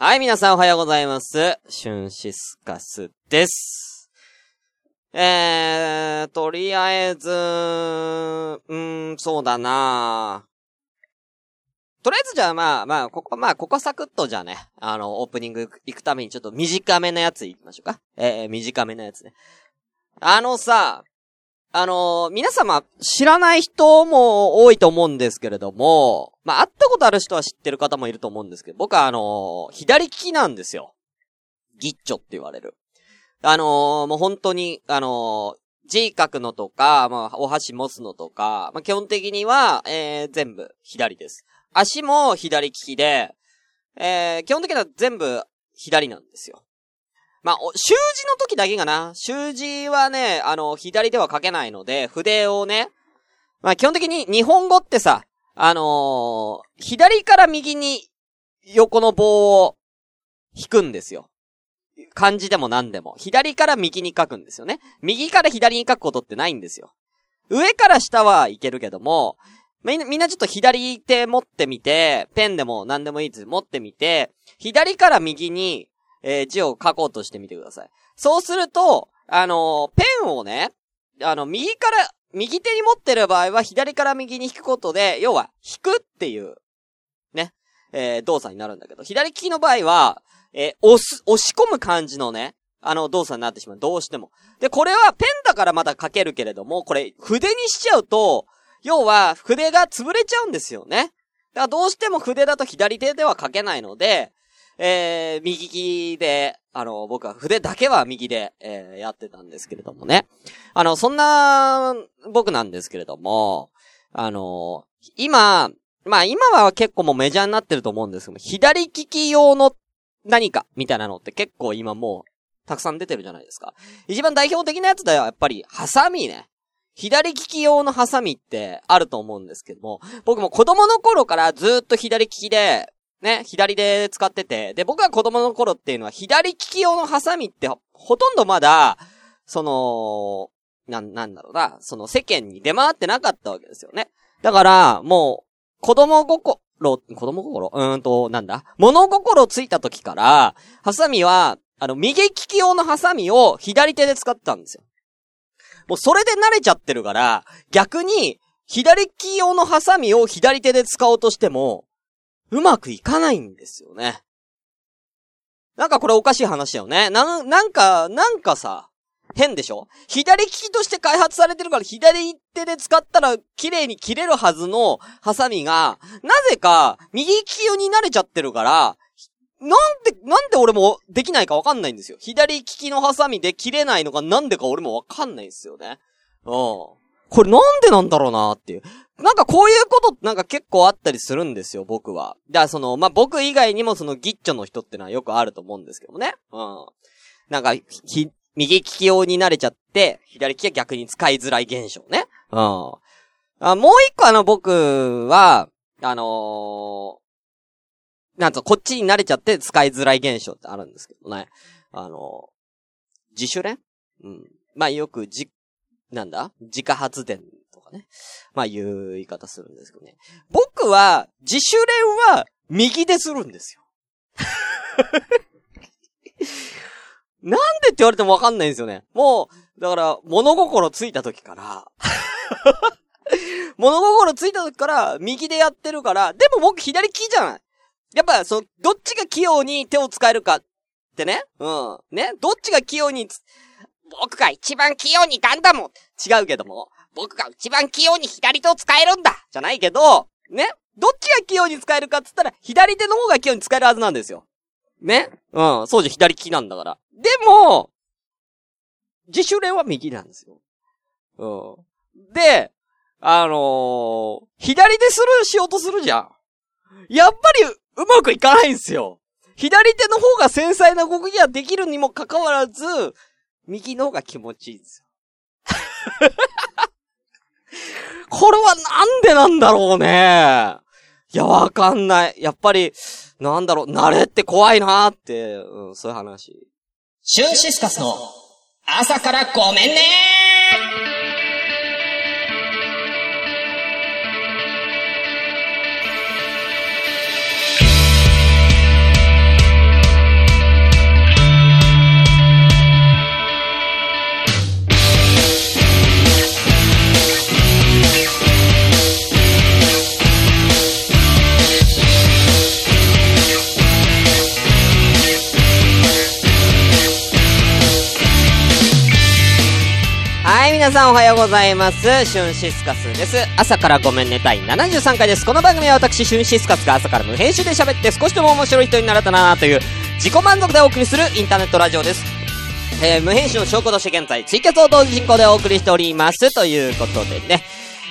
はい、皆さんおはようございます。シュンシスカスです。えー、とりあえず、うーん、そうだなとりあえずじゃあまあまあ、ここ、まあ、ここサクッとじゃあね、あの、オープニング行くためにちょっと短めのやつ行きましょうか。えー、短めのやつね。あのさ、あの皆様、知らない人も多いと思うんですけれども、まあ、会ったことある人は知ってる方もいると思うんですけど、僕はあの左利きなんですよ。ギッチョって言われる。あのもう本当に、あの字書くのとか、まあ、お箸持つのとか、まあ、基本的には、えー、全部左です。足も左利きで、えー、基本的には全部左なんですよ。まあ、習字の時だけかな。習字はね、あの、左では書けないので、筆をね、まあ基本的に日本語ってさ、あのー左から右に横の棒を引くんですよ。漢字でも何でも。左から右に書くんですよね。右から左に書くことってないんですよ。上から下はいけるけども、みんな、みんなちょっと左手持ってみて、ペンでも何でもいいです。持ってみて、左から右に、えー字を書こうとしてみてください。そうすると、あのーペンをね、あの、右から、右手に持ってる場合は左から右に引くことで、要は、引くっていう、ね、えー動作になるんだけど、左利きの場合は、えー押す、押し込む感じのね、あの動作になってしまう。どうしても。で、これはペンだからまだ書けるけれども、これ、筆にしちゃうと、要は、筆が潰れちゃうんですよね。だからどうしても筆だと左手では書けないので、えー、右利きで、あの、僕は筆だけは右で、えーやってたんですけれどもね。あの、そんな、僕なんですけれども、あの、今、まあ今は結構もうメジャーになってると思うんですけど、左利き用の何かみたいなのって結構今もう、たくさん出てるじゃないですか。一番代表的なやつだよ、やっぱり、ハサミね。左利き用のハサミってあると思うんですけども、僕も子供の頃からずっと左利きで、ね、左で使ってて、で、僕が子供の頃っていうのは左利き用のハサミってほとんどまだ、その、な、なんだろうな、その世間に出回ってなかったわけですよね。だから、もう、子供心、子供心？うーんと、なんだ？物心ついた時から、ハサミは、あの、右利き用のハサミを左手で使ってたんですよ。もうそれで慣れちゃってるから、逆に、左利き用のハサミを左手で使おうとしても、うまくいかないんですよね。なんかこれおかしい話だよね。なん、なんか、なんかさ、変でしょ？左利きとして開発されてるから左手で使ったら綺麗に切れるはずのハサミが、なぜか右利き用に慣れちゃってるから、なんで、なんで俺もできないかわかんないんですよ。左利きのハサミで切れないのがなんでか俺もわかんないんですよね。うん。これなんでなんだろうなっていう。なんかこういうことなんか結構あったりするんですよ、僕は。だからその、まあ、僕以外にもそのギッチョの人ってのはよくあると思うんですけどね。うん。なんか、ひ、右利き用に慣れちゃって、左利きは逆に使いづらい現象ね。うん。あもう一個あの僕は、あのーなんと、こっちに慣れちゃって使いづらい現象ってあるんですけどね。あのー自主練？うん。まあ、よくじ、なんだ？自家発電とかね。まあ、いう言い方するんですけどね。僕は、自主練は、右でするんですよ。なんでって言われてもわかんないんですよね。もう、だから、物心ついた時から、物心ついた時から、右でやってるから、でも僕左利きじゃない。やっぱ、その、どっちが器用に手を使えるかってね。うん。ね。どっちが器用に、僕が一番器用にガンダムを違うけども、僕が一番器用に左手を使えるんだじゃないけど、ね？どっちが器用に使えるかって言ったら、左手の方が器用に使えるはずなんですよ。ね？うん。そうじゃ左利きなんだから。でも、自主練は右なんですよ。うん。で、あのー左でするしようとするじゃん。やっぱり、うまくいかないんですよ。左手の方が繊細な動きができるにもかかわらず、右の方が気持ちいいんですよ。これはなんでなんだろうね。いや、わかんない。やっぱり、なんだろう、慣れって怖いなーって、うん、そういう話。シュンシスカスの朝からごめんねはい皆さんおはようございます。シュンシスカスです。朝からごめんね第73回です。この番組は私、シュンシスカスが朝から無編集で喋って少しでも面白い人になれたなという自己満足でお送りするインターネットラジオです。えー、無編集の証拠として現在、ツイキャスを同時進行でお送りしております。ということでね。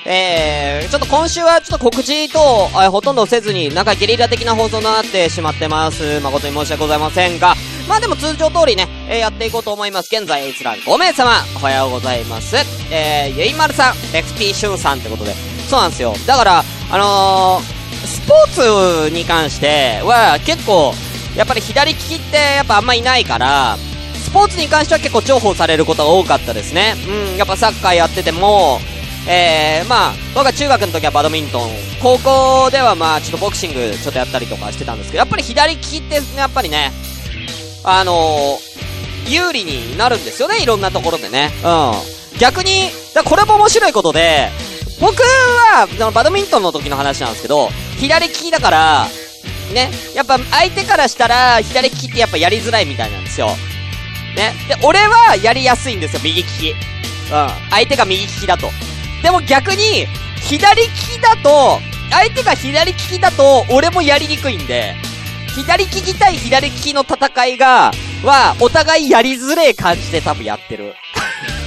えー、ちょっと今週はちょっと告知と、えーほとんどせずに、なんかゲリラ的な放送になってしまってます。誠に申し訳ございませんが、まあでも通常通りね、えーやっていこうと思います。現在、閲覧5名様、おはようございます。えー、ゆいまるさん、FT しゅんさんってことで、そうなんですよ。だから、あのー、スポーツに関しては結構、やっぱり左利きってやっぱあんまいないから、スポーツに関しては結構重宝されることが多かったですね。うん、やっぱサッカーやってても、えー、まあ、僕は中学の時はバドミントン、高校ではまあ、ちょっとボクシングちょっとやったりとかしてたんですけど、やっぱり左利きって、やっぱりね、あのー、有利になるんですよね、いろんなところでね。うん。逆に、だこれも面白いことで、僕は、そのバドミントンの時の話なんですけど、左利きだから、ね、やっぱ相手からしたら、左利きってやっぱやりづらいみたいなんですよ。ね。で、俺はやりやすいんですよ、右利き。うん。相手が右利きだと。でも逆に、左利きだと、相手が左利きだと、俺もやりにくいんで、左利き対左利きの戦いが、は、お互いやりづれえ感じで多分やってる。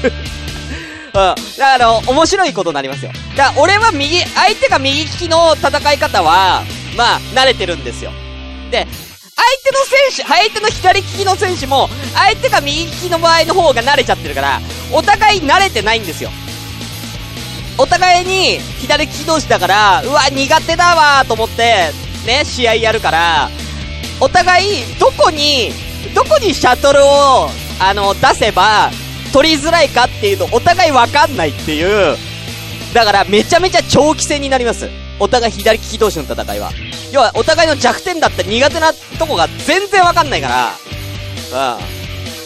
うん。だから、面白いことになりますよ。だから、俺は右、相手が右利きの戦い方は、まあ、慣れてるんですよ。で、相手の選手、相手の左利きの選手も、相手が右利きの場合の方が慣れちゃってるから、お互い慣れてないんですよ。お互いに左利き同士だから、うわ、苦手だわと思って、ね、試合やるから、お互い、どこに、どこにシャトルを、あの、出せば、取りづらいかっていうの、お互いわかんないっていう、だから、めちゃめちゃ長期戦になります。お互い左利き同士の戦いは。要は、お互いの弱点だった苦手なとこが全然わかんないから、うん。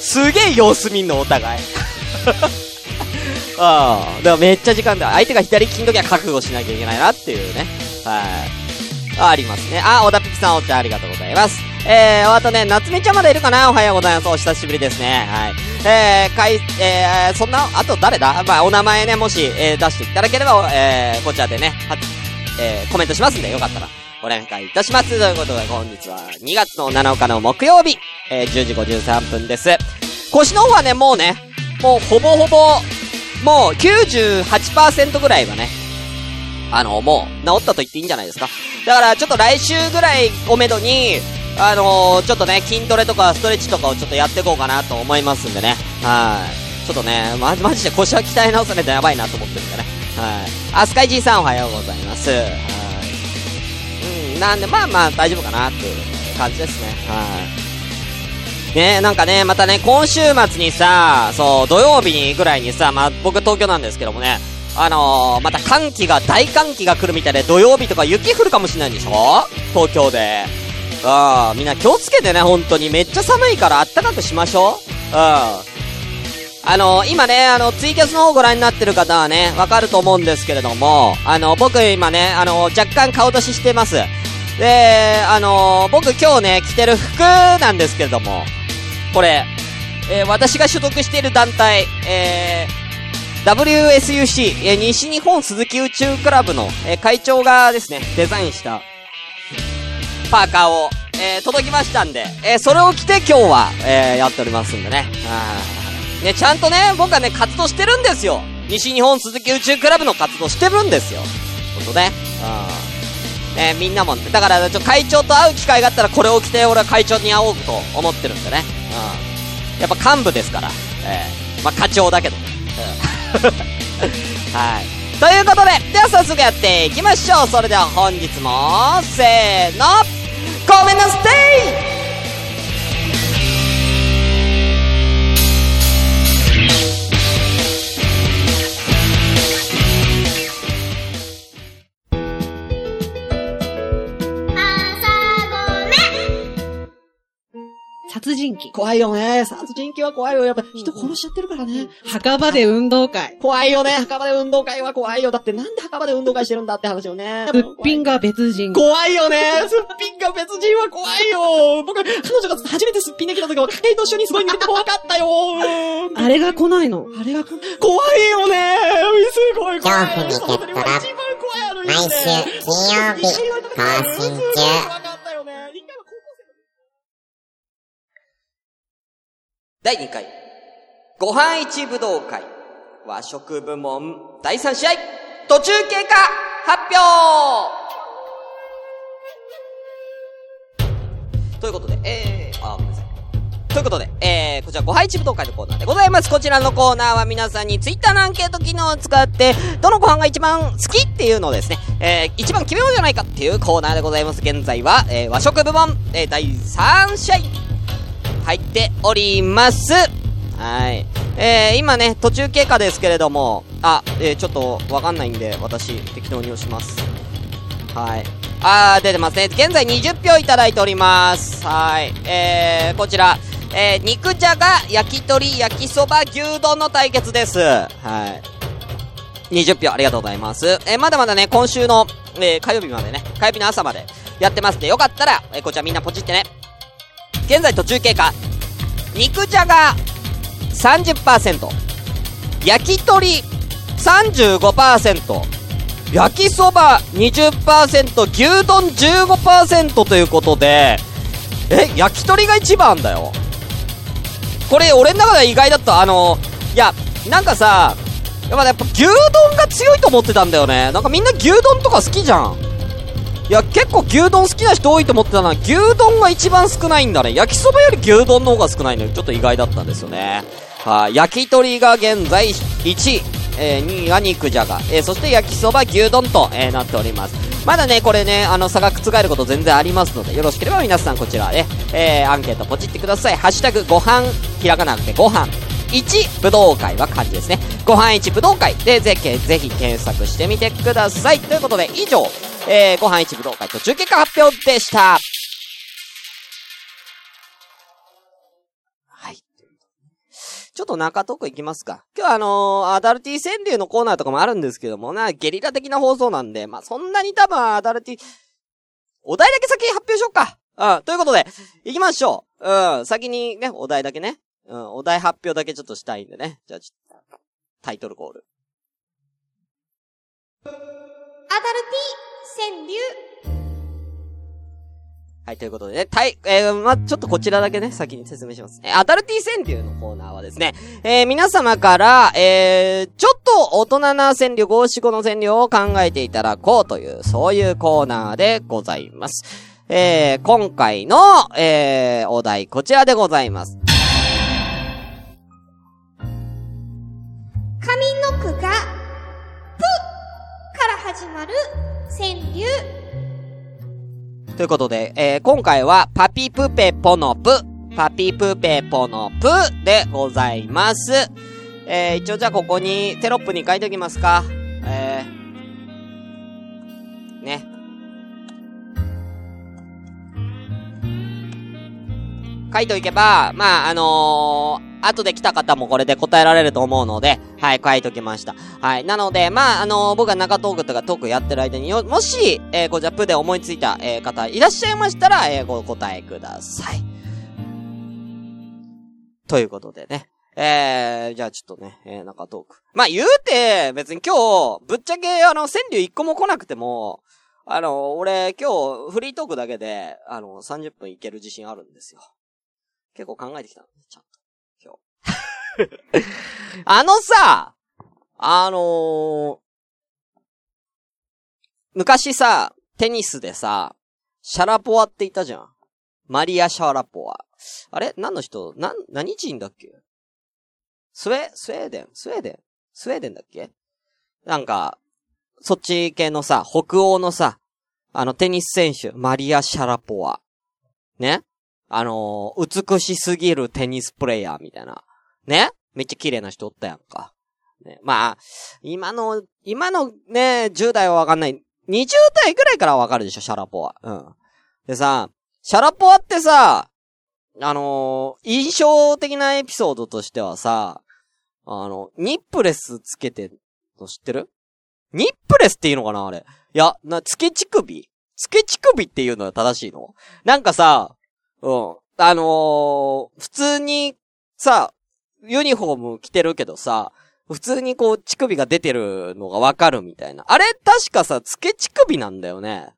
すげえ様子見んの、お互い。ああ、だからめっちゃ時間だ。相手が左利きの時は覚悟しなきゃいけないなっていうね。はい。ありますね。あ、小田ピキさんお茶ありがとうございます。えー、あとね、夏美ちゃんまだいるかな？おはようございます。お久しぶりですね。はい。えー、かい、えー、そんな、あと誰だ？まあ、お名前ね、もし、えー、出していただければ、えー、こちらでね、は、えー、コメントしますんで、よかったら、お願いいたします。ということで、本日は2月の7日の木曜日、えー、10時53分です。腰の方はね、もうね、もうほぼほぼ、もう98%ぐらいはね、あの、もう治ったと言っていいんじゃないですか。だからちょっと来週ぐらいをめどに、あのー、ちょっとね、筋トレとかストレッチとかをちょっとやっていこうかなと思いますんでね。はい。ちょっとね、ま、マジで腰は鍛え直さないとやばいなと思ってるんでね。はい。あ、スカイジーさんおはようございます。はい。うん、なんで、まあまあ大丈夫かなっていう感じですね。はい。ねなんかね、またね、今週末にさ、そう、土曜日にぐらいにさ、まあ僕東京なんですけどもね、あのー、また寒気が、大寒気が来るみたいで土曜日とか雪降るかもしれないんでしょ？東京で。うん、みんな気をつけてね、本当に。めっちゃ寒いからあったかくしましょう。うん。あのー、今ね、あの、ツイキャスの方ご覧になってる方はね、わかると思うんですけれども、あの、僕今ね、あの、若干顔出ししてます。で、あの、僕今日ね、着てる服なんですけれども、これ、えー私が所属している団体、えー、WSUC、え西日本鈴木宇宙クラブの、え会長がですね、デザインした、パーカーを、えー届きましたんで、えーそれを着て今日は、えーやっておりますんでね。ね、ちゃんとね、僕はね、活動してるんですよ。西日本鈴木宇宙クラブの活動してるんですよ。ほんとね。うん。ね、みんなも、だから、ちょ、会長と会う機会があったらこれを着て俺は会長に会おうと思ってるんでね。うん。やっぱ幹部ですから。ええまあ、課長だけどね。うん はい。ということで、では早速やっていきましょう。それでは本日も、せーの、コメントステイ怖いよね。殺人鬼は怖いよ。やっぱ人殺しちゃってるからね。墓場で運動会。怖いよね。墓場で運動会は怖いよ。だってなんで墓場で運動会してるんだって話よね。すっぴんが別人。怖いよね。すっぴんが別人は怖いよ。僕、彼女が初めてすっぴんできた時は、家庭と一緒にすごい見てて怖かったよ。あれが来ないの？あれが、怖いよね。すごい怖い。恐怖にゲットラ一番怖いある毎週金曜日更新中怖かったよね。一回は高校生第2回、ご飯一武道会、和食部門。第3試合、途中経過発表。ということで、えー、あ、ごめんなさい。ということで、えー、こちら、ご配置武道会のコーナーでございます。こちらのコーナーは皆さんにツイッターのアンケート機能を使って、どのご飯が一番好きっていうのをですね、えー、一番決めようじゃないかっていうコーナーでございます。現在は、えー、和食部門、えー、第3試合、入っております。はい。えー、今ね、途中経過ですけれども、あ、えー、ちょっとわかんないんで、私、適当に押します。はい。あー、出てますね。現在20票いただいております。はい。えー、こちら、えー、肉じゃが、焼き鳥、焼きそば、牛丼の対決です。はい。20票ありがとうございます。えー、まだまだね、今週の、えー、火曜日までね、火曜日の朝までやってますんで、よかったら、えー、こちらみんなポチってね。現在途中経過。肉じゃが30%。焼き鳥35%。焼きそば20%。牛丼15%ということで、え、焼き鳥が一番だよ。これ、俺の中では意外だった。あの、いや、なんかさ、やっぱやっぱ牛丼が強いと思ってたんだよね。なんかみんな牛丼とか好きじゃん。いや、結構牛丼好きな人多いと思ってたな。牛丼が一番少ないんだね。焼きそばより牛丼の方が少ないのちょっと意外だったんですよね。はい、焼き鳥が現在1位。えー、2位が肉じゃが。えー、そして焼きそば、牛丼と、えー、なっております。まだね、これね、あの、差が覆ること全然ありますので、よろしければ皆さんこちらね、えー、アンケートポチってください。ハッシュタグ、ご飯、ひらがなくてご飯。1武道会は漢字ですね。ご飯1武道会でぜひ、ぜひ検索してみてください。ということで、以上、えー、ご飯1武道会途中結果発表でした。はい。ちょっと中トークいきますか。今日はあのーアダルティ川柳のコーナーとかもあるんですけどもな、ゲリラ的な放送なんで、まあ、そんなに多分アダルティ、お題だけ先に発表しようか。うん、ということで、行きましょう。うん、先にね、お題だけね。うん、お題発表だけちょっとしたいんでね。じゃあちょっと、タイトルコール。アダルティ川柳はい、ということでね、たい、えー、ま、ちょっとこちらだけね、先に説明します。えーアダルティ川柳のコーナーはですね、えー、皆様から、えー、ちょっと大人な川柳、五七五の川柳を考えていただこうという、そういうコーナーでございます。えー、今回の、えー、お題、こちらでございます。上の句が、ぷから始まる川柳。ということで、えー、今回は、パピプペポのプ、パピプペポのプでございます。えー、一応じゃあここに、テロップに書いておきますか。えー、ね。書いておけば、まあ、あのー、後で来た方もこれで答えられると思うので、はい、書いておきました。はい。なので、まあ、あのー僕が中トークとかトークやってる間に、もし、えー、こちらプで思いついた、えー方いらっしゃいましたら、えー、ご答えください。ということでね。えー、じゃあちょっとね、えー、中トーク。まあ、言うて、別に今日、ぶっちゃけ、あの、川柳一個も来なくても、あの、俺、今日、フリートークだけで、あの、30分いける自信あるんですよ。結構考えてきたんです、ちゃんと。あのさ、あのー昔さ、テニスでさ、シャラポワっていたじゃん。マリア・シャラポワ。あれ？何の人？な、何人だっけ？スウェ、スウェーデン？スウェーデン？スウェーデンだっけ？なんか、そっち系のさ、北欧のさ、あのテニス選手、マリア・シャラポワ。ね？あのー美しすぎるテニスプレイヤーみたいな。ね？めっちゃ綺麗な人おったやんか。ね、まあ、今の、今のね、10代はわかんない。20代ぐらいからわかるでしょ、シャラポワ。うん。でさ、シャラポワってさ、あのー印象的なエピソードとしてはさ、あの、ニップレスつけて知ってる？ニップレスっていうのかなあれ。いや、な、つけ乳首つけ乳首っていうのは正しいの？なんかさ、うん。あのー普通に、さ、ユニフォーム着てるけどさ、普通にこう、乳首が出てるのがわかるみたいな。あれ、確かさ、つけ乳首なんだよね。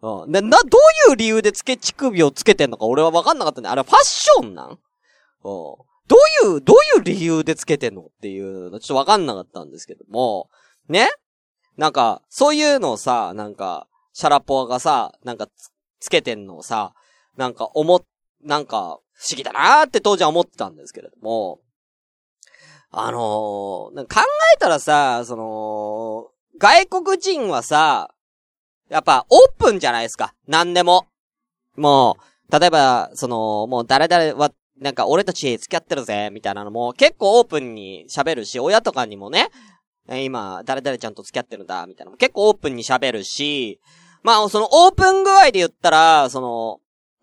うん。で、な、どういう理由でつけ乳首をつけてんのか俺はわかんなかったね。あれ、ファッションなん？うん。どういう、どういう理由でつけてんのっていうの、ちょっとわかんなかったんですけども、ね？なんか、そういうのをさ、なんか、シャラポワがさ、なんかつ、つけてんのをさ、なんか思っ、なんか、不思議だなーって当時は思ってたんですけれども、あのー考えたらさ、その、外国人はさ、やっぱオープンじゃないですか。何でも。もう、例えば、その、もう誰々は、なんか俺たち付き合ってるぜ、みたいなのも結構オープンに喋るし、親とかにもね、今、誰々ちゃんと付き合ってるんだ、みたいなのも結構オープンに喋るし、まあ、そのオープン具合で言ったら、その、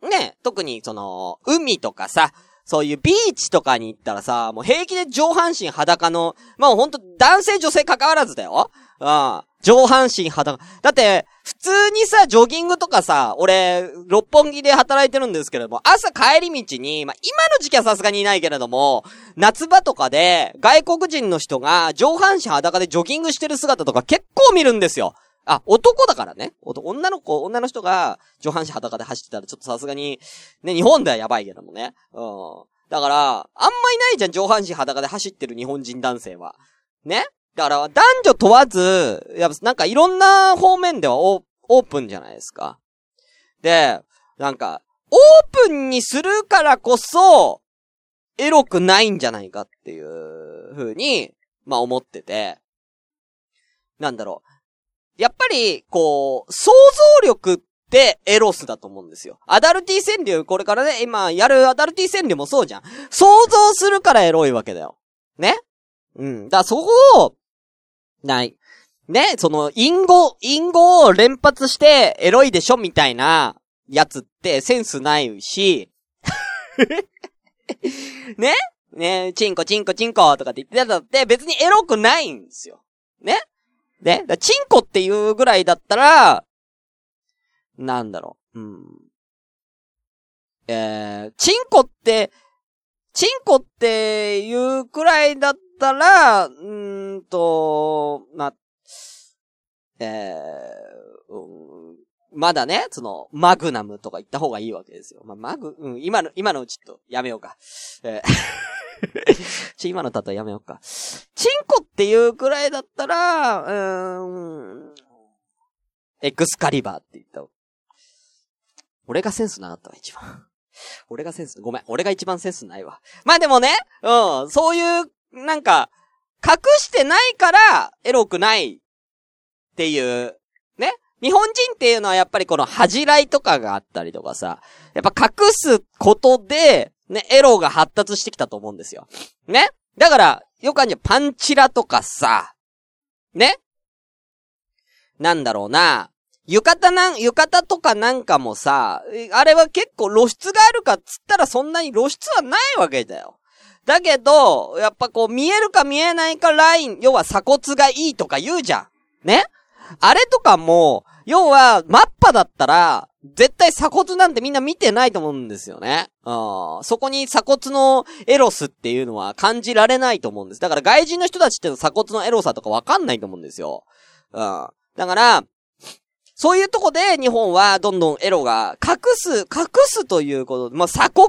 ね、特にその、海とかさ、そういうビーチとかに行ったらさ、もう平気で上半身裸の、まあほんと男性女性関わらずだよ。うん。上半身裸。だって、普通にさ、ジョギングとかさ、俺、六本木で働いてるんですけれども、朝帰り道に、まあ今の時期はさすがにいないけれども、夏場とかで、外国人の人が上半身裸でジョギングしてる姿とか結構見るんですよ。あ、男だからね。女の子、女の人が上半身裸で走ってたらちょっとさすがに、ね、日本ではやばいけどもね。うん。だから、あんまいないじゃん、上半身裸で走ってる日本人男性は。ねだから、男女問わず、やっぱ、なんかいろんな方面ではオーオープンじゃないですか。で、なんか、オープンにするからこそ、エロくないんじゃないかっていう風に、まあ思ってて。なんだろう。やっぱり、こう、想像力ってエロスだと思うんですよ。アダルティ川柳、これからね、今やるアダルティ川柳もそうじゃん。想像するからエロいわけだよ。ね？うん。だからそこを、ない。ね？その、隠語、隠語を連発してエロいでしょみたいなやつってセンスないし、ね？ね？チンコチンコチンコとかって言ってたって別にエロくないんですよ。ね？ねだチンコっていうぐらいだったら、なんだろう。うん。えー、チンコって、チンコっていうくらいだったら、うーんと、ま、えー、うんまだね、その、マグナムとか言った方がいいわけですよ。まあ、マグ、うん、今の、今のうちとやめようか。えー ち、今の例えやめようか。チンコっていうくらいだったら、うーん、エクスカリバーって言った。俺がセンスなかったわ、一番。俺がセンス、ごめん、俺が一番センスないわ。まあでもね、うん、そういう、なんか、隠してないから、エロくないっていう、ね。日本人っていうのはやっぱりこの恥じらいとかがあったりとかさ、やっぱ隠すことで、ね、エロが発達してきたと思うんですよ。ね？だから、よくあるじゃん、パンチラとかさ、ね？なんだろうな、浴衣なん、浴衣とかなんかもさ、あれは結構露出があるかっつったらそんなに露出はないわけだよ。だけど、やっぱこう見えるか見えないかライン、要は鎖骨がいいとか言うじゃん。ね？あれとかも、要は、マッパだったら、絶対鎖骨なんてみんな見てないと思うんですよね。うん。そこに鎖骨のエロスっていうのは感じられないと思うんです。だから外人の人たちっての鎖骨のエロさとかわかんないと思うんですよ。うん。だから、そういうとこで日本はどんどんエロが隠す、隠すということで、まあ、鎖国？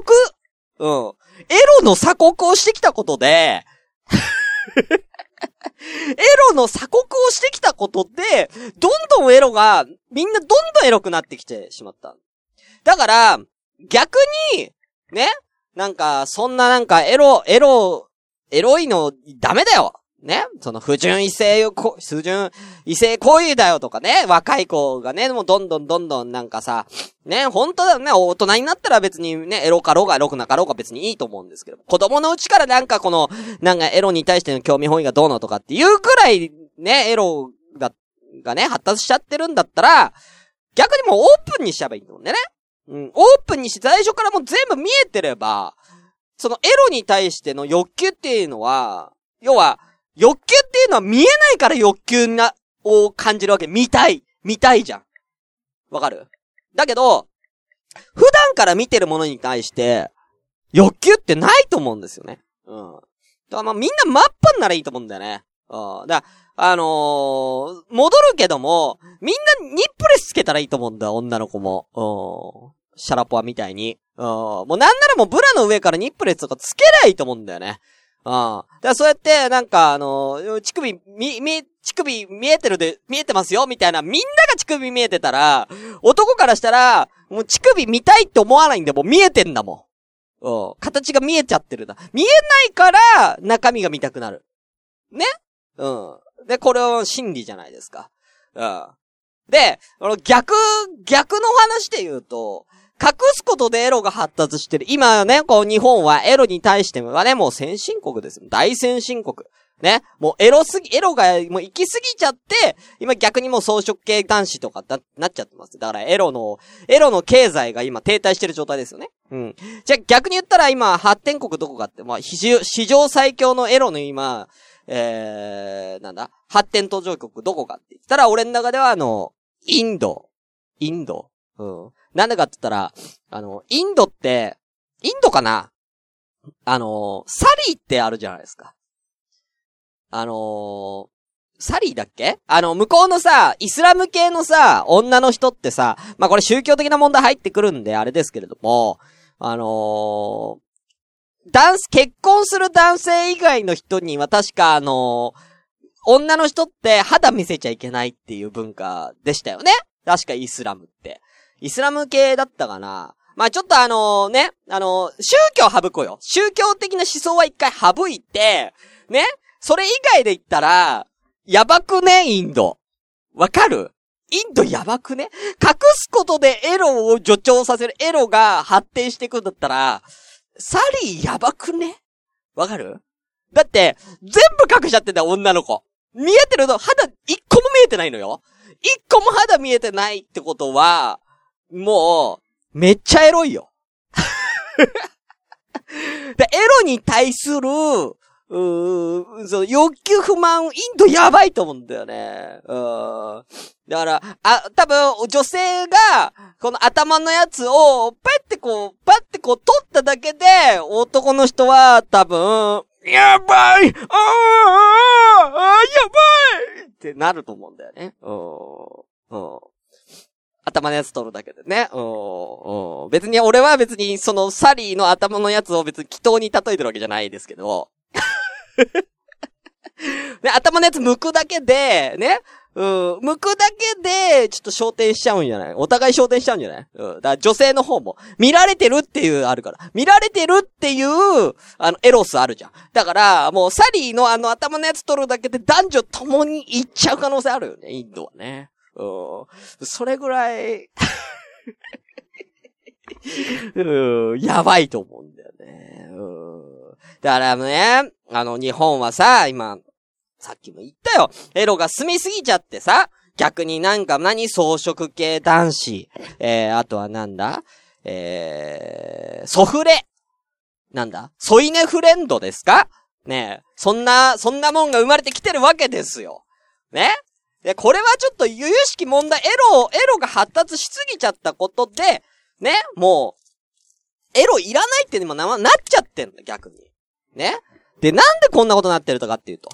うん。エロの鎖国をしてきたことで、エエロの鎖国をしてきたことって、どんどんエロが、みんなどんどんエロくなってきてしまった。だから、逆に、ねなんか、そんななんかエロ、エロ、エロいのダメだよねその不純異性こ、不純異性行為だよとかね、若い子がね、もうどんどんどんどんなんかさ、ね、本当だよね、大人になったら別にね、エロかろうがエロくなかろうが別にいいと思うんですけど、子供のうちからなんかこの、なんかエロに対しての興味本位がどうのとかっていうくらい、ね、エロが、がね、発達しちゃってるんだったら、逆にもうオープンにしちゃえばいいと思うんだよね。うん、オープンにして最初からもう全部見えてれば、そのエロに対しての欲求っていうのは、要は、欲求っていうのは見えないから欲求な、を感じるわけ。見たい。見たいじゃん。わかる？だけど、普段から見てるものに対して、欲求ってないと思うんですよね。うん。だからまあみんなマッパンならいいと思うんだよね。うん。だからあのー戻るけども、みんなニップレスつけたらいいと思うんだよ、女の子も。うん。シャラポワみたいに。うん。もうなんならもうブラの上からニップレスとかつけりゃいいと思うんだよね。うん。だからそうやって、なんかあのー乳首、み、み、乳首見えてるで、見えてますよみたいな、みんなが乳首見えてたら、男からしたら、もう乳首見たいって思わないんで、もう見えてんだもん。うん。形が見えちゃってるんだ。見えないから、中身が見たくなる。ね？うん。で、これは真理じゃないですか。うん。で、逆、逆の話で言うと、隠すことでエロが発達してる。今ね、こう日本はエロに対してはね、もう先進国です。大先進国。ね。もうエロすぎ、エロがもう行き過ぎちゃって、今逆にもう装飾系男子とかな、なっちゃってます。だからエロの、エロの経済が今停滞してる状態ですよね。うん。じゃあ逆に言ったら今発展国どこかって、まあ、史上最強のエロの今、えー、なんだ？発展途上国どこかって言ったら俺の中ではあの、インド。インド。うん。なんでかって言ったら、あの、インドって、インドかな？あの、サリーってあるじゃないですか。あのサリーだっけ？あの、向こうのさ、イスラム系のさ、女の人ってさ、まあ、これ宗教的な問題入ってくるんで、あれですけれども、あのー、男子、結婚する男性以外の人には確かあのー女の人って肌見せちゃいけないっていう文化でしたよね確かイスラムって。イスラム系だったかなまあちょっとあのね、あの宗教省こうよ。宗教的な思想は一回省いて、ねそれ以外で言ったら、やばくね？インド。わかる？インドやばくね？隠すことでエロを助長させる、エロが発展していくんだったら、サリーやばくね？わかる？だって、全部隠しちゃってんだよ、女の子。見えてるの、肌一個も見えてないのよ。一個も肌見えてないってことは、もう、めっちゃエロいよ。で、エロに対する、うーそう、欲求不満、インドやばいと思うんだよね。うん。だから、あ、多分、女性が、この頭のやつを、パってこう、パってこう、取っただけで、男の人は、多分、やばいあーあーあやばいってなると思うんだよね。うん。うん。頭のやつ取るだけでね。うん。別に、俺は別に、その、サリーの頭のやつを別に祈祷に例えてるわけじゃないですけど。ね、頭のやつ剥くだけで、ね。うん。剥くだけで、ちょっと焦点しちゃうんじゃない？お互い焦点しちゃうんじゃない？うん。だから女性の方も、見られてるっていうあるから。見られてるっていう、あの、エロスあるじゃん。だから、もうサリーのあの頭のやつ取るだけで男女共に行っちゃう可能性あるよね、インドはね。うん。それぐらい、やばいと思うんだよね。うん。だからね、あの、日本はさ、今、さっきも言ったよ。エロが住みすぎちゃってさ、逆になんか何装飾系男子、えー、あとはなんだ？えー、ソフレ。なんだ？ソイネフレンドですか？ねえ。そんな、そんなもんが生まれてきてるわけですよ。ね？で、これはちょっと由々しき問題、エロを、エロが発達しすぎちゃったことで、ね、もう、エロいらないってでもな、なっちゃってんの、逆に。ねで、なんでこんなことになってるとかっていうと、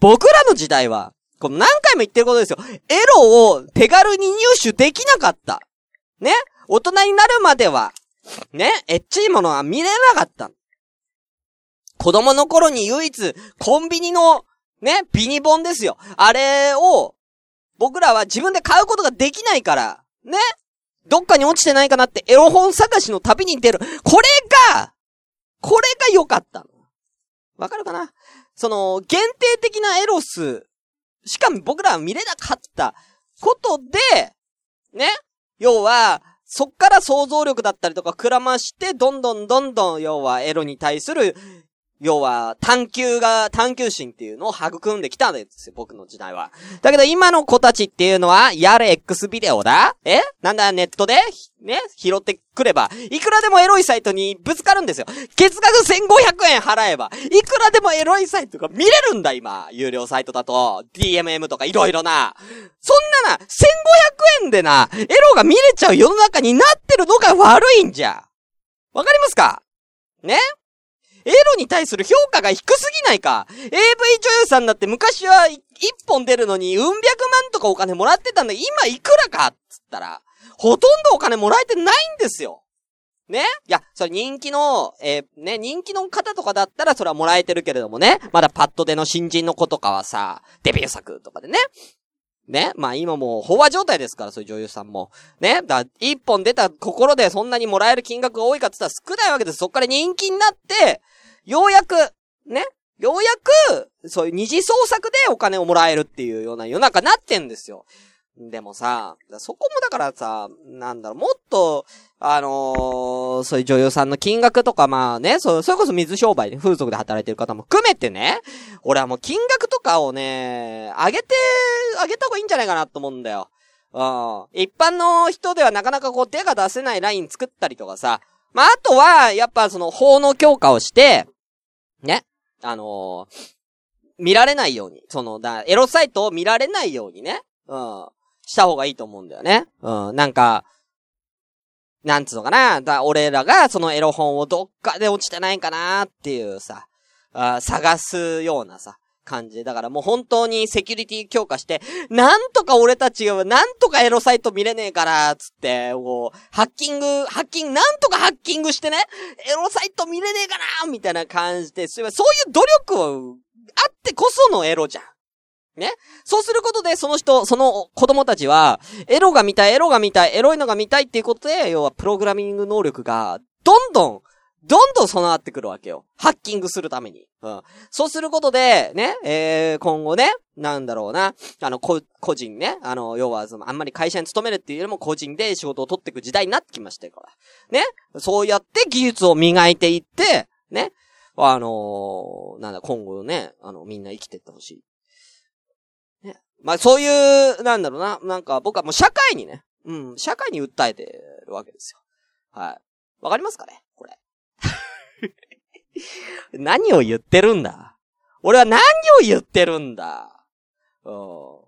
僕らの時代は、この何回も言ってることですよ。エロを手軽に入手できなかった。ね大人になるまでは、ねエッチいものは見れなかった。子供の頃に唯一、コンビニの、ね、ビニボンですよ。あれを、僕らは自分で買うことができないから、ねどっかに落ちてないかなってエロ本探しの旅に出る。これが、これが良かったの。わかるかな？その、限定的なエロス、しかも僕らは見れなかったことで、ね要は、そっから想像力だったりとかくらまして、どんどんどんどん、要はエロに対する要は、探求が、探求心っていうのを育んできたんですよ、僕の時代は。だけど今の子たちっていうのは、やれ X ビデオだ？え？なんだネットでね？拾ってくれば、いくらでもエロいサイトにぶつかるんですよ。月額1500円払えば、いくらでもエロいサイトが見れるんだ、今。有料サイトだと、DMM とかいろいろな。そんなな、1500円でな、エロが見れちゃう世の中になってるのが悪いんじゃ。わかりますか？ね？エロに対する評価が低すぎないか ?AV 女優さんだって昔は一本出るのに、うん百万とかお金もらってたんだ今いくらかっつったら、ほとんどお金もらえてないんですよ。ね？いや、それ人気の、えーね、人気の方とかだったらそれはもらえてるけれどもね。まだパッドでの新人の子とかはさ、デビュー作とかでね。ね。まあ今もう飽和状態ですから、そういう女優さんも。ね。だ一本出た心でそんなにもらえる金額が多いかって言ったら少ないわけです。そっから人気になって、ようやく、ね。ようやく、そういう二次創作でお金をもらえるっていうような世の中になってんですよ。でもさ、そこもだからさ、なんだろう、もっと、あのーそういう女優さんの金額とか、まあね、そう、それこそ水商売で風俗で働いてる方も含めてね、俺はもう金額とかをね、上げて、上げた方がいいんじゃないかなと思うんだよ。うん。一般の人ではなかなかこう手が出せないライン作ったりとかさ、まあ、あとは、やっぱその法の強化をして、ね、あのー見られないように、その、だ、エロサイトを見られないようにね、うん、した方がいいと思うんだよね。うん、なんか、なんつうのかな、だ、俺らがそのエロ本をどっかで落ちてないかなっていうさ、あ探すようなさ、感じ。だからもう本当にセキュリティ強化して、なんとか俺たちが、なんとかエロサイト見れねえから、つって、こう、ハッキング、ハッキング、なんとかハッキングしてね、エロサイト見れねえかなみたいな感じで、そういうそういう努力を、あってこそのエロじゃん。ねそうすることで、その人、その子供たちは、エロが見たい、エロが見たい、エロいのが見たいっていうことで、要はプログラミング能力が、どんどん、どんどん備わってくるわけよ。ハッキングするために。うん。そうすることで、ね、えー、今後ね、なんだろうな、あの、こ、個人ね、あの、要は、その、あんまり会社に勤めるっていうよりも個人で仕事を取っていく時代になってきましたから。ね。そうやって技術を磨いていって、ね。あのーなんだ、今後ね、あの、みんな生きてってほしい。まあ、そういう、なんだろうな、なんか僕はもう社会にね、うん、社会に訴えてるわけですよ。はい。わかりますかね？これ。何を言ってるんだ？俺は何を言ってるんだ？うん。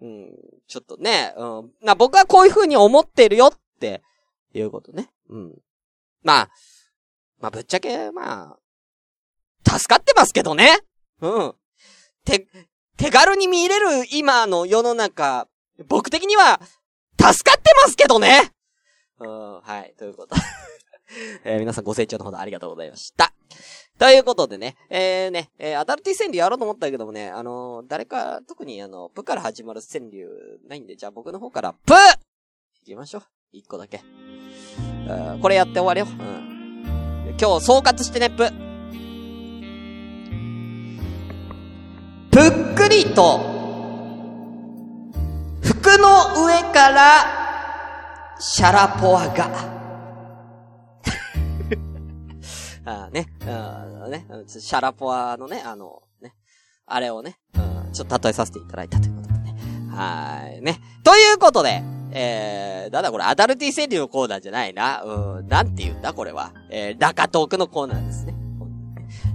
うん。ちょっとね、うん。な、僕はこういう風に思ってるよって、いうことね。うん。まあ、まあ、ぶっちゃけ、まあ、助かってますけどねうん。手、手軽に見れる今の世の中、僕的には、助かってますけどねうん、はい、ということ。えー皆さんご清聴のほどありがとうございました。ということでね、えー、ね、えーアダルティ川柳やろうと思ったけどもね、あのー誰か、特にあの、プから始まる川柳ないんで、じゃあ僕の方から、プ行きましょう。一個だけ。うんこれやって終わりよ。うん。今日総括してね、プ。ぷっくりと、服の上から、シャラポワが。あね、あーね、シャラポワのね、あの、ね、あれをね、うん、ちょっと例えさせていただいたということでね。はい、ね。ということで、えー、なんだこれ、アダルティ川柳のコーナーじゃないな。うん、なんて言うんだこれは。えー、ラカトークのコーナーですね。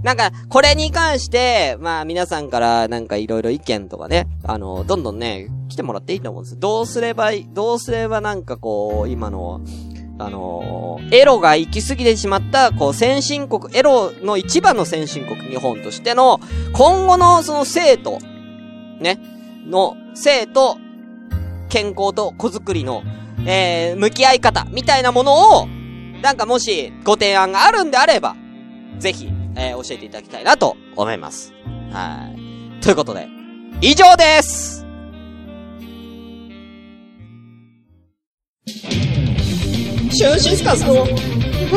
なんか、これに関して、まあ皆さんからなんかいろいろ意見とかね、あの、どんどんね、来てもらっていいと思うんです。どうすれば、どうすればなんかこう、今の、あのエロが行き過ぎてしまった、こう、先進国、エロの一番の先進国、日本としての、今後のその生徒、ね、の、生と、健康と子作りの、えー、向き合い方、みたいなものを、なんかもし、ご提案があるんであれば、ぜひ、えー、教えていただきたいなと思います。はい。ということで、以上ですシュンシスカスの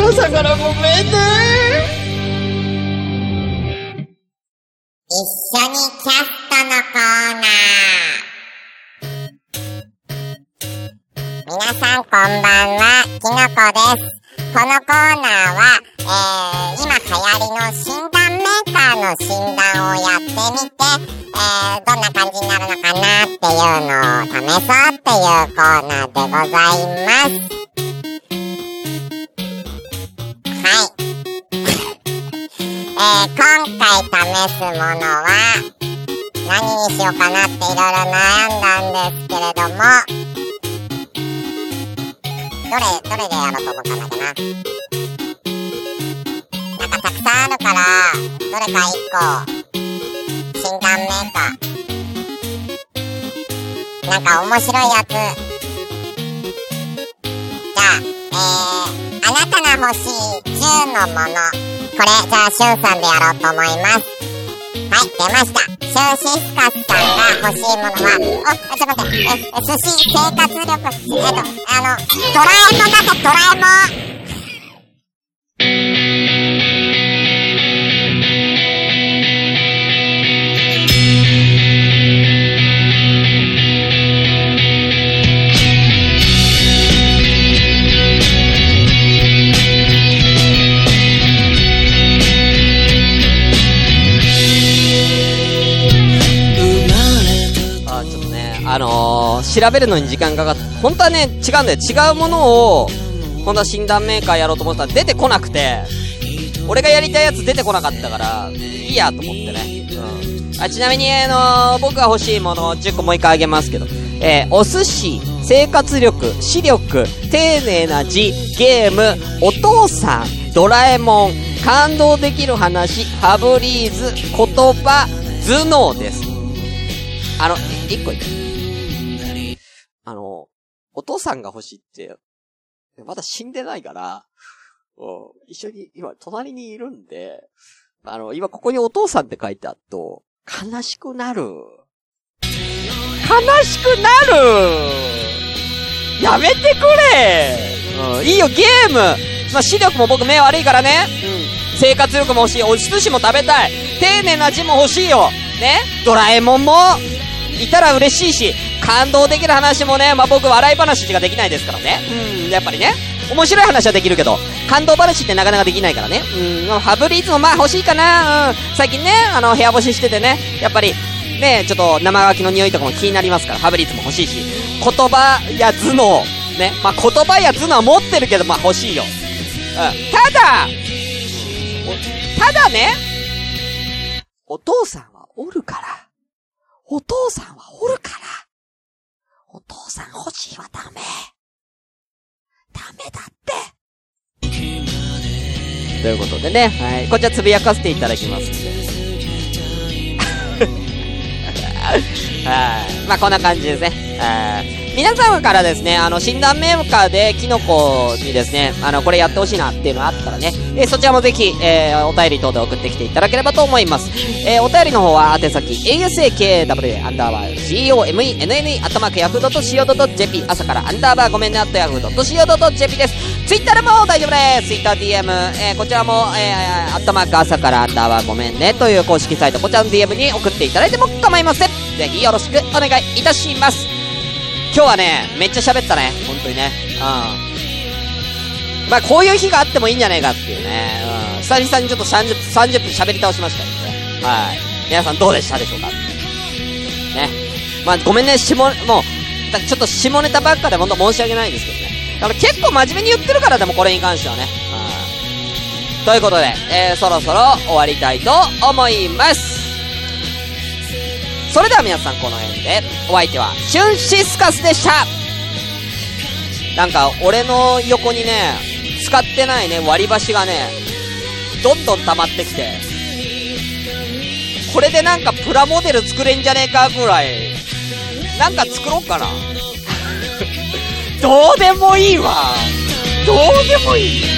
朝からごめんね一緒にキャストのコーナー。皆さんこんばんは、きのこです。このコーナーは、えー、今流行りの診断メーカーの診断をやってみて、えー、どんな感じになるのかなっていうのを試そうっていうコーナーでございます。はい。えー、今回試すものは、何にしようかなっていろいろ悩んだんですけれども、どれ、どれでやろうと思ったんだっけな？なんかたくさんあるから、どれか一個、診断メーカー。なんか面白いやつ。じゃあ、えー、あなたが欲しい10のもの。これ、じゃあ、しゅんさんでやろうと思います。はい、出ました。シュンシスカスさんが欲しいものは、お、ちょっと待って、え寿司、生活力、えっと、あの、ドラえもんだってドラえもん。調べるのに時間かかって、本当はね、違うんだよ。違うものを、本当は診断メーカーやろうと思ったら出てこなくて、俺がやりたいやつ出てこなかったから、いいやと思ってね。うん。あ、ちなみに、あのー、僕が欲しいものを10個もう一回あげますけど、えー、お寿司、生活力、視力、丁寧な字、ゲーム、お父さん、ドラえもん、感動できる話、ファブリーズ、言葉、頭脳です。あの、一個言って。あの、お父さんが欲しいって、まだ死んでないから、うん一緒に、今、隣にいるんで、あの、今ここにお父さんって書いてあると、悲しくなる。悲しくなるやめてくれうん、いいよ、ゲームまあ、視力も僕目悪いからね。うん。生活力も欲しい。お寿司も食べたい。丁寧な字も欲しいよ。ね？ドラえもんも、いたら嬉しいし、感動できる話もね、まあ、僕笑い話しかできないですからね。うん、やっぱりね。面白い話はできるけど、感動話ってなかなかできないからね。うん、ファブリーズもまあ欲しいかな。うん。最近ね、あの、部屋干ししててね、やっぱり、ね、ちょっと生乾きの匂いとかも気になりますから、ファブリーズも欲しいし、言葉や頭脳、ね、まあ、言葉や頭脳は持ってるけど、まあ、欲しいよ。うん。ただ、おただね、お父さんはおるから。お父さんはおるから。お父さん欲しいはダメ。ダメだって。ということでね、はい。こちらつぶやかせていただきますんで。はい。まあ、こんな感じですね。はい。皆様からですね、あの、診断メーカーでキノコにですね、あの、これやってほしいなっていうのがあったらね、えーそちらもぜひ、えーお便り等で送ってきていただければと思います。えーお便りの方は、宛先、asakw、アンダーバー、comenne、アットマーク、ヤフー .co.jp、朝からアンダーバー、ごめんね、アットヤフー .co.jp です。ツイッターでも大丈夫です。ツイッター DM、えーこちらも、えー、アットマーク、朝からアンダーバー、ごめんね、という公式サイト、こちらの DM に送っていただいても構いません。ぜひよろしくお願いいたします。今日はね、めっちゃ喋ったね。本当にね。うん。まあ、こういう日があってもいいんじゃないかっていうね。うん。久々にちょっと30分、30分喋り倒しましたけどね。はい。皆さんどうでしたでしょうかね。まあ、ごめんね、下、もう、ちょっと下ネタばっかで本当申し訳ないんですけどね。だから結構真面目に言ってるからでもこれに関してはね。うん。ということで、えー、そろそろ終わりたいと思います。それでは皆さんこの辺で、お相手は、シュンシスカスでしたなんか、俺の横にね、使ってないね、割り箸がね、どんどん溜まってきて、これでなんかプラモデル作れんじゃねえかぐらい、なんか作ろうかな。どうでもいいわ。どうでもいい。